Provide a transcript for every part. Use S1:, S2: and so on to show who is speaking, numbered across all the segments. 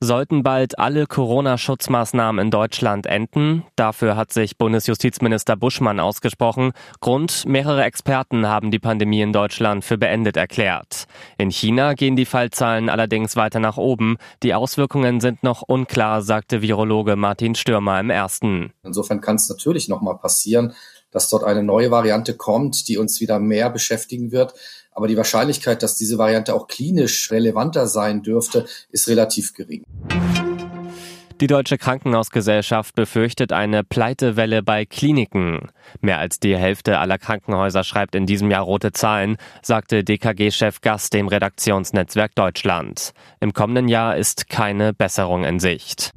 S1: Sollten bald alle Corona-Schutzmaßnahmen in Deutschland enden? Dafür hat sich Bundesjustizminister Buschmann ausgesprochen. Grund, mehrere Experten haben die Pandemie in Deutschland für beendet erklärt. In China gehen die Fallzahlen allerdings weiter nach oben. Die Auswirkungen sind noch unklar, sagte Virologe Martin Stürmer im ersten.
S2: Insofern kann es natürlich noch mal passieren, dass dort eine neue Variante kommt, die uns wieder mehr beschäftigen wird. Aber die Wahrscheinlichkeit, dass diese Variante auch klinisch relevanter sein dürfte, ist relativ gering.
S1: Die Deutsche Krankenhausgesellschaft befürchtet eine Pleitewelle bei Kliniken. Mehr als die Hälfte aller Krankenhäuser schreibt in diesem Jahr rote Zahlen, sagte DKG-Chef Gast dem Redaktionsnetzwerk Deutschland. Im kommenden Jahr ist keine Besserung in Sicht.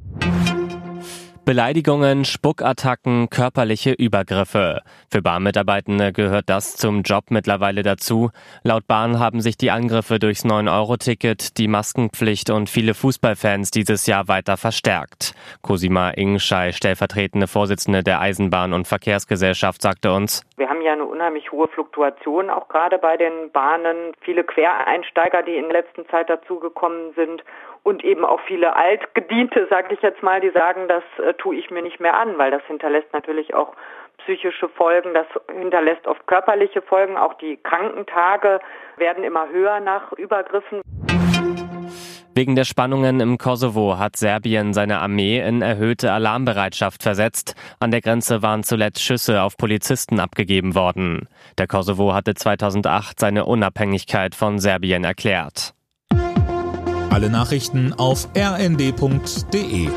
S1: Beleidigungen, Spuckattacken, körperliche Übergriffe. Für Bahnmitarbeitende gehört das zum Job mittlerweile dazu. Laut Bahn haben sich die Angriffe durchs 9-Euro-Ticket, die Maskenpflicht und viele Fußballfans dieses Jahr weiter verstärkt. Cosima Ingschei, stellvertretende Vorsitzende der Eisenbahn- und Verkehrsgesellschaft, sagte uns,
S3: Wir haben ja eine unheimlich hohe Fluktuation, auch gerade bei den Bahnen. Viele Quereinsteiger, die in letzter Zeit dazugekommen sind und eben auch viele Altgediente, sage ich jetzt mal, die sagen, das äh, tue ich mir nicht mehr an, weil das hinterlässt natürlich auch psychische Folgen, das hinterlässt oft körperliche Folgen. Auch die Krankentage werden immer höher nach Übergriffen.
S1: Wegen der Spannungen im Kosovo hat Serbien seine Armee in erhöhte Alarmbereitschaft versetzt. An der Grenze waren zuletzt Schüsse auf Polizisten abgegeben worden. Der Kosovo hatte 2008 seine Unabhängigkeit von Serbien erklärt.
S4: Alle Nachrichten auf rnd.de